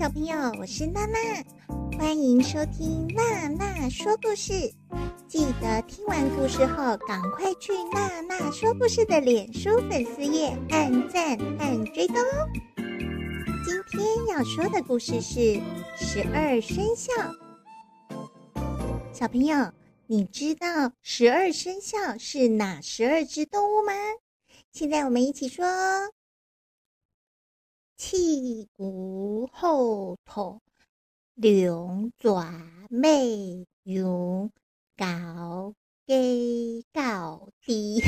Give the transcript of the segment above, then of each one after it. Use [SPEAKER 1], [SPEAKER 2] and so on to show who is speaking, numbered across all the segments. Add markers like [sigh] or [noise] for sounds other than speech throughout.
[SPEAKER 1] 小朋友，我是娜娜，欢迎收听娜娜说故事。记得听完故事后，赶快去娜娜说故事的脸书粉丝页按赞和追踪哦。今天要说的故事是十二生肖。小朋友，你知道十二生肖是哪十二只动物吗？现在我们一起说：气骨后头，龙爪尾牛。高低高低，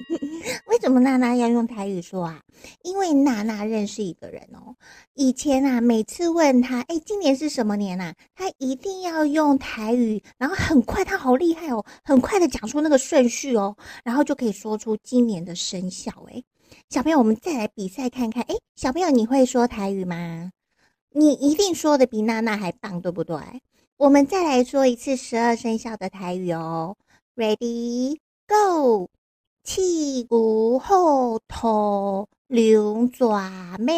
[SPEAKER 1] [laughs] 为什么娜娜要用台语说啊？因为娜娜认识一个人哦。以前啊，每次问他，哎，今年是什么年啊？他一定要用台语，然后很快，他好厉害哦，很快的讲出那个顺序哦，然后就可以说出今年的生肖。哎，小朋友，我们再来比赛看看。哎，小朋友，你会说台语吗？你一定说的比娜娜还棒，对不对？我们再来说一次十二生肖的台语哦，Ready Go！气骨后头，龙爪尾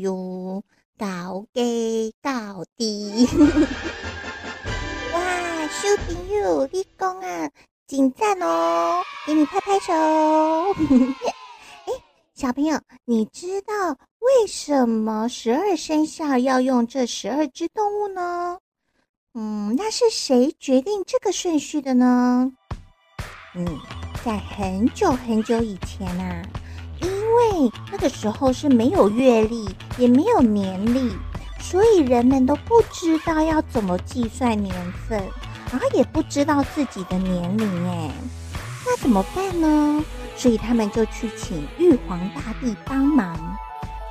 [SPEAKER 1] 牛，高低高低。哇，小朋友，你讲啊，真赞哦！给你拍拍手。小朋友，你知道为什么十二生肖要用这十二只动物呢？嗯，那是谁决定这个顺序的呢？嗯，在很久很久以前啊，因为那个时候是没有月历，也没有年历，所以人们都不知道要怎么计算年份，然后也不知道自己的年龄哎，那怎么办呢？所以他们就去请玉皇大帝帮忙。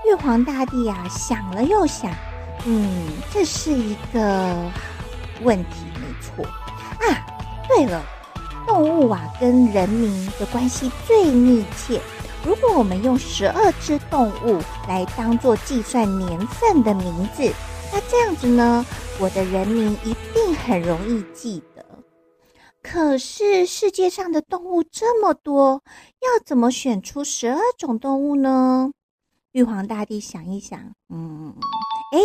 [SPEAKER 1] 玉皇大帝啊，想了又想，嗯，这是一个。问题没错啊，对了，动物啊跟人民的关系最密切。如果我们用十二只动物来当做计算年份的名字，那这样子呢，我的人民一定很容易记。可是世界上的动物这么多，要怎么选出十二种动物呢？玉皇大帝想一想，嗯，哎。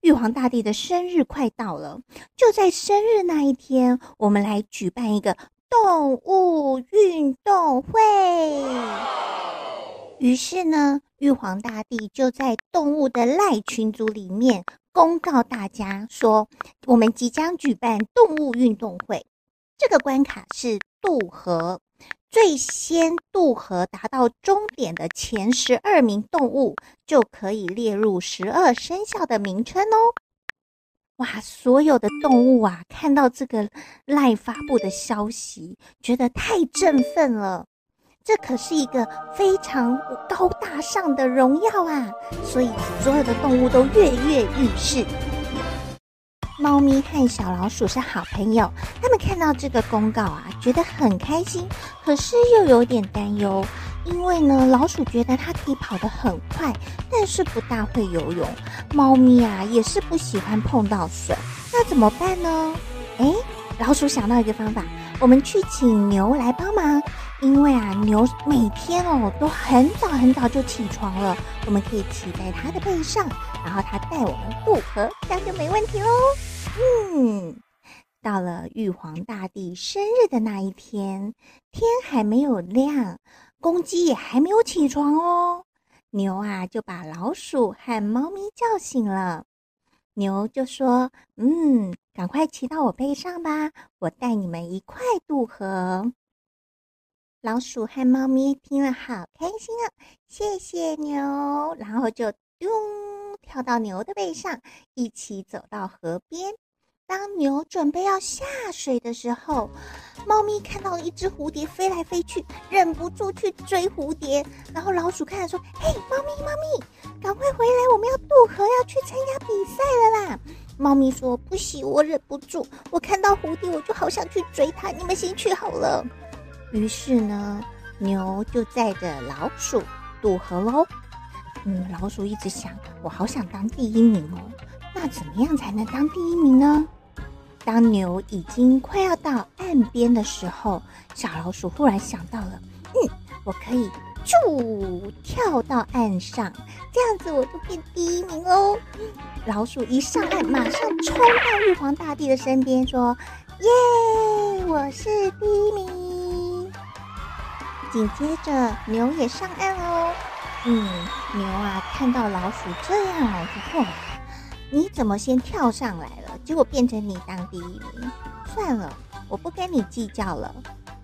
[SPEAKER 1] 玉皇大帝的生日快到了，就在生日那一天，我们来举办一个动物运动会。于是呢，玉皇大帝就在动物的赖群组里面公告大家说，我们即将举办动物运动会，这个关卡是渡河。最先渡河达到终点的前十二名动物，就可以列入十二生肖的名称哦。哇，所有的动物啊，看到这个赖发布的消息，觉得太振奋了。这可是一个非常高大上的荣耀啊！所以所有的动物都跃跃欲试。猫咪和小老鼠是好朋友，他们看到这个公告啊，觉得很开心，可是又有点担忧，因为呢，老鼠觉得它可以跑得很快，但是不大会游泳。猫咪啊，也是不喜欢碰到水，那怎么办呢？诶，老鼠想到一个方法，我们去请牛来帮忙，因为啊，牛每天哦都很早很早就起床了，我们可以骑在它的背上，然后它带我们渡河，这样就没问题喽。嗯，到了玉皇大帝生日的那一天，天还没有亮，公鸡也还没有起床哦。牛啊就把老鼠和猫咪叫醒了。牛就说：“嗯，赶快骑到我背上吧，我带你们一块渡河。”老鼠和猫咪听了好开心啊，谢谢牛，然后就咚。跳到牛的背上，一起走到河边。当牛准备要下水的时候，猫咪看到了一只蝴蝶飞来飞去，忍不住去追蝴蝶。然后老鼠看了说：“嘿，猫咪，猫咪，赶快回来，我们要渡河，要去参加比赛了啦！”猫咪说：“不行，我忍不住，我看到蝴蝶，我就好想去追它。你们先去好了。”于是呢，牛就载着老鼠渡河喽。嗯，老鼠一直想，我好想当第一名哦。那怎么样才能当第一名呢？当牛已经快要到岸边的时候，小老鼠忽然想到了，嗯，我可以就跳到岸上，这样子我就变第一名哦。老鼠一上岸，马上冲到玉皇大帝的身边，说：“耶，我是第一名。”紧接着牛也上岸哦。嗯，牛啊，看到老鼠这样哦，就嚯。你怎么先跳上来了？结果变成你当第一名，算了，我不跟你计较了。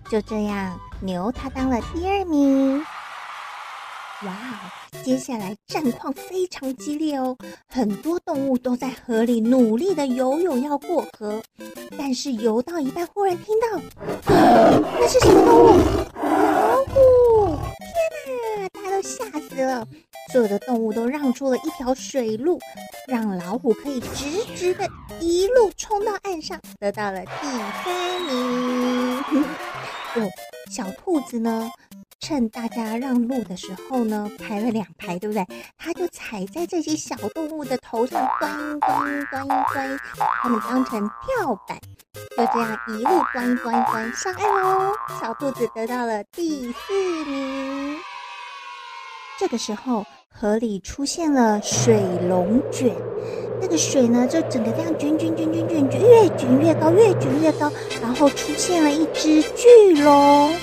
[SPEAKER 1] 就这样，牛它当了第二名。哇哦，接下来战况非常激烈哦，很多动物都在河里努力的游泳要过河，但是游到一半，忽然听到，那是什么动物？老虎！天哪，大家都吓死了。所有的动物都让出了一条水路，让老虎可以直直的一路冲到岸上，得到了第三名。哦，小兔子呢，趁大家让路的时候呢，排了两排，对不对？它就踩在这些小动物的头上，端端端端，它们当成跳板，就这样一路端端端上岸喽。小兔子得到了第四名。这个时候。河里出现了水龙卷，那个水呢，就整个这样卷卷卷卷卷卷，越卷越高，越卷越高，然后出现了一只巨龙。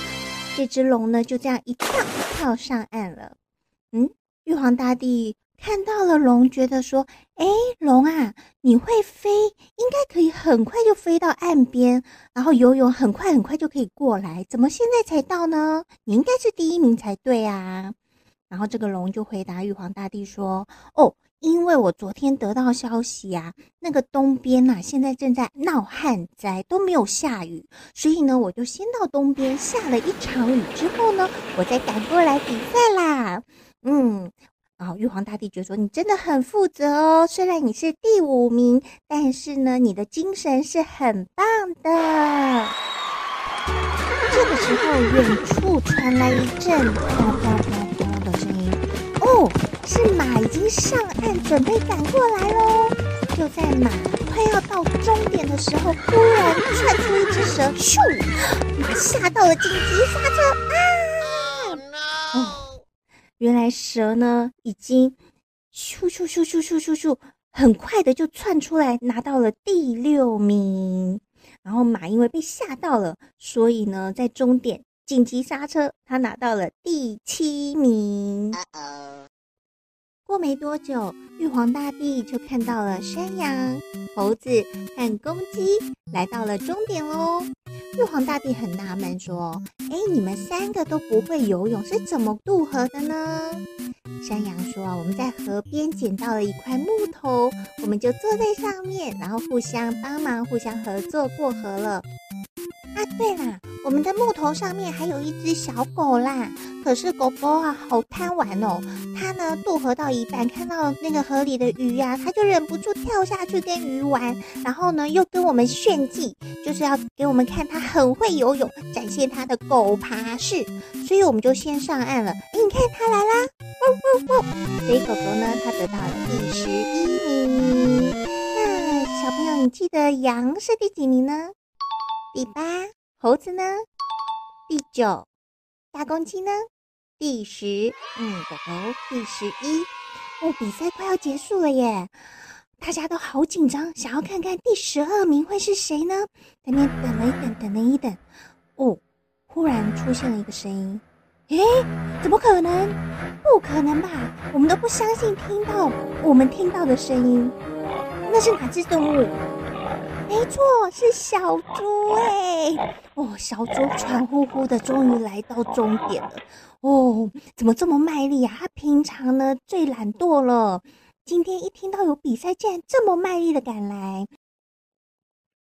[SPEAKER 1] 这只龙呢，就这样一跳跳上岸了。嗯，玉皇大帝看到了龙，觉得说：“哎，龙啊，你会飞，应该可以很快就飞到岸边，然后游泳很快很快就可以过来。怎么现在才到呢？你应该是第一名才对啊。”然后这个龙就回答玉皇大帝说：“哦，因为我昨天得到消息啊，那个东边呐、现在正在闹旱灾，都没有下雨，所以呢，我就先到东边下了一场雨之后呢，我再赶过来比赛啦。”嗯，然后玉皇大帝觉得说：“你真的很负责哦，虽然你是第五名，但是呢，你的精神是很棒的。”这个时候，远处传来一阵啪啪啪。哦，是马已经上岸，准备赶过来喽！就在马快要到终点的时候，突然窜出一只蛇，咻！马吓到了，紧急刹车啊！Oh. 哦，原来蛇呢已经咻咻咻咻咻咻咻，很快的就窜出来，拿到了第六名。然后马因为被吓到了，所以呢在终点紧急刹车，他拿到了第七名。过没多久，玉皇大帝就看到了山羊、猴子和公鸡来到了终点喽。玉皇大帝很纳闷，说：“哎，你们三个都不会游泳，是怎么渡河的呢？”山羊说：“我们在河边捡到了一块木头，我们就坐在上面，然后互相帮忙、互相合作过河了。”啊，对啦，我们的木头上面还有一只小狗啦。可是狗狗啊，好贪玩哦！它呢渡河到一半，看到那个河里的鱼呀、啊，它就忍不住跳下去跟鱼玩，然后呢又跟我们炫技，就是要给我们看它很会游泳，展现它的狗爬式。所以我们就先上岸了。诶你看它来啦！汪汪汪！所以狗狗呢，它得到了第十一名。那小朋友，你记得羊是第几名呢？第八。猴子呢？第九。大公鸡呢？第十，嗯，狗狗第十一。哦，比赛快要结束了耶！大家都好紧张，想要看看第十二名会是谁呢？在那等了一等，等了一等，哦，忽然出现了一个声音。诶，怎么可能？不可能吧？我们都不相信听到我们听到的声音。那是哪只动物？没错，是小猪哎！哦，小猪喘呼呼的，终于来到终点了。哦，怎么这么卖力啊？他平常呢最懒惰了，今天一听到有比赛，竟然这么卖力的赶来。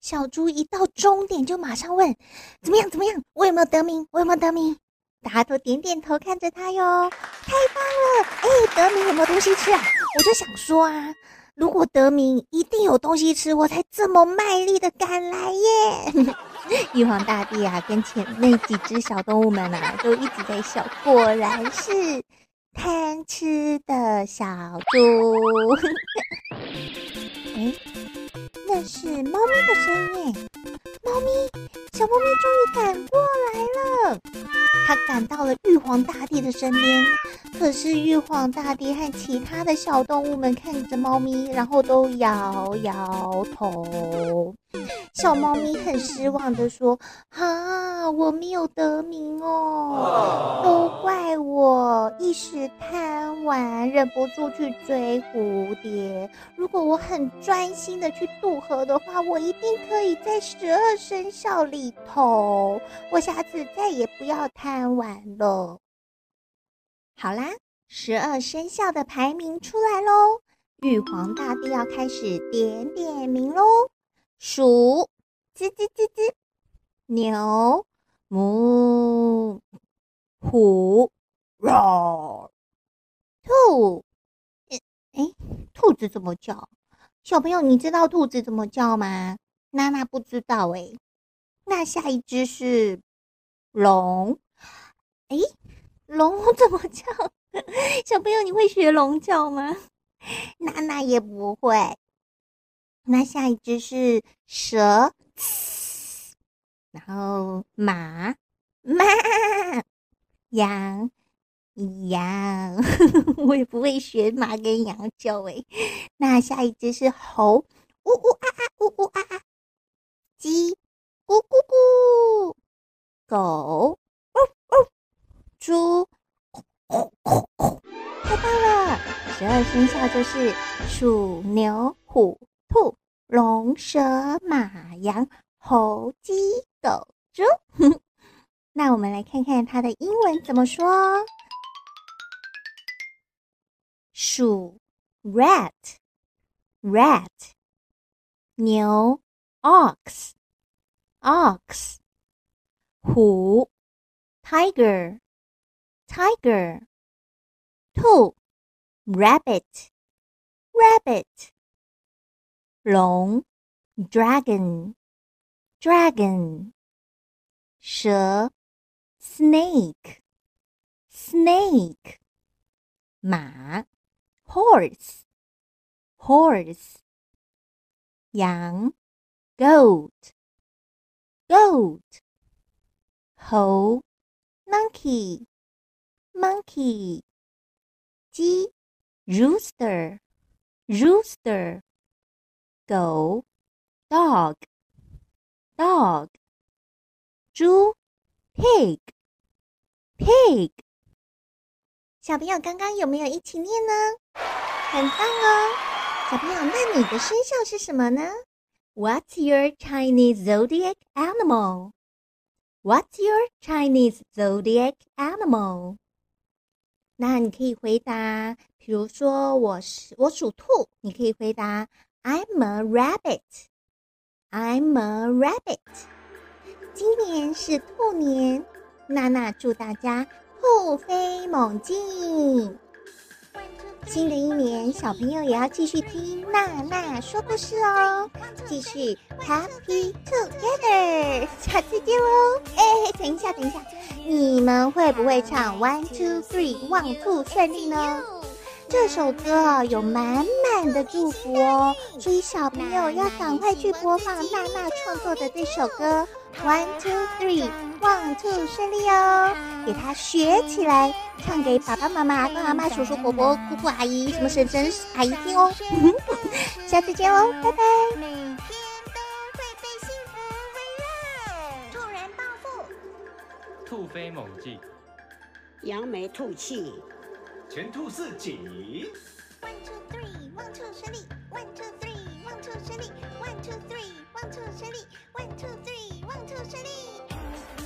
[SPEAKER 1] 小猪一到终点就马上问：“怎么样？怎么样？我有没有得名？我有没有得名？”大家都点点头看着他哟，太棒了！哎，得名有没有东西吃啊？我就想说啊，如果得名一定有东西吃，我才这么卖力的赶来耶。[laughs] 玉皇大帝啊，跟前那几只小动物们啊，都一直在笑，果然是贪吃的小猪。[laughs] 哎，那是猫咪的声音耶，猫咪，小猫咪终于赶过来了。它赶到了玉皇大帝的身边，可是玉皇大帝和其他的小动物们看着猫咪，然后都摇摇头。小猫咪很失望的说：“啊，我没有得名哦，都怪我一时贪玩，忍不住去追蝴蝶。如果我很专心的去渡河的话，我一定可以在十二生肖里头。我下次再也不要贪。”玩了，好啦，十二生肖的排名出来喽。玉皇大帝要开始点点名喽。鼠，吱吱吱吱；牛，母；虎，嗷；兔，哎哎，兔子怎么叫？小朋友，你知道兔子怎么叫吗？娜娜不知道哎。那下一只是龙。哎，龙 [laughs] 怎么叫？小朋友，你会学龙叫吗？娜娜也不会。那下一只是蛇，然后马，马，羊，羊，[laughs] 我也不会学马跟羊叫哎。那下一只是猴，呜呜啊啊，呜呜啊啊，鸡，咕咕咕，狗。哦哦猪，太棒了！十二生肖就是鼠、牛、虎、兔、龙、蛇、马、羊、猴、鸡、狗、猪。[laughs] 那我们来看看它的英文怎么说。鼠，rat，rat。牛，ox，ox。虎，tiger。Tiger，兔，Rabbit，Rabbit，龙，Dragon，Dragon，蛇，Snake，Snake，马，Horse，Horse，羊，Goat，Goat，猴，Monkey。Monkey，鸡，Rooster，Rooster，狗，Dog，Dog，猪，Pig，Pig。小朋友刚刚有没有一起念呢？很棒哦！小朋友，那你的生肖是什么呢？What's your Chinese zodiac animal? What's your Chinese zodiac animal? 那你可以回答，比如说我是我属兔，你可以回答 I'm a rabbit. I'm a rabbit. 今年是兔年，娜娜祝大家突飞猛进。新的一年，小朋友也要继续听娜娜说故事哦，继续 Happy Together，下次见喽！哎，[laughs] 等一下，等一下。你们会不会唱 One Two Three，One Two 顺利呢？这首歌有满满的祝福哦，所以小朋友要赶快去播放娜娜创作的这首歌 One Two Three，One Two 顺利哦，给它学起来，唱给爸爸妈妈、阿公阿嬷、叔叔伯伯、姑姑阿姨、什么婶婶阿姨听哦。下次见哦，拜拜。
[SPEAKER 2] 兔飞猛进，
[SPEAKER 3] 扬眉吐气，
[SPEAKER 2] 前兔似锦。
[SPEAKER 1] One two three, one two 顺利。One two three, one two 顺利。One two three, one two three，one two three, one two three。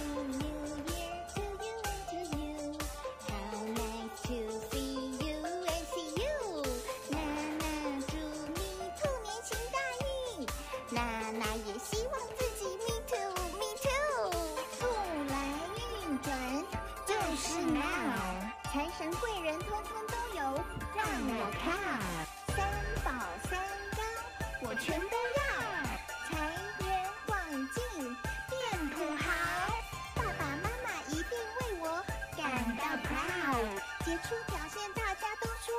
[SPEAKER 1] 杰出表现大家都说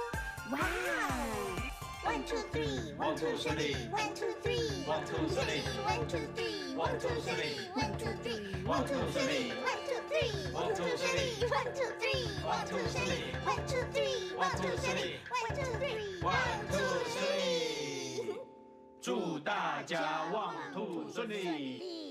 [SPEAKER 1] 哇哦。One two three, one two three, one two three, one two three, one two three, one two three, one two three, one two three, one two three, one two three, one two three, one two three, one two three, one two three, one two three, one two three。
[SPEAKER 2] 祝大家旺兔顺利！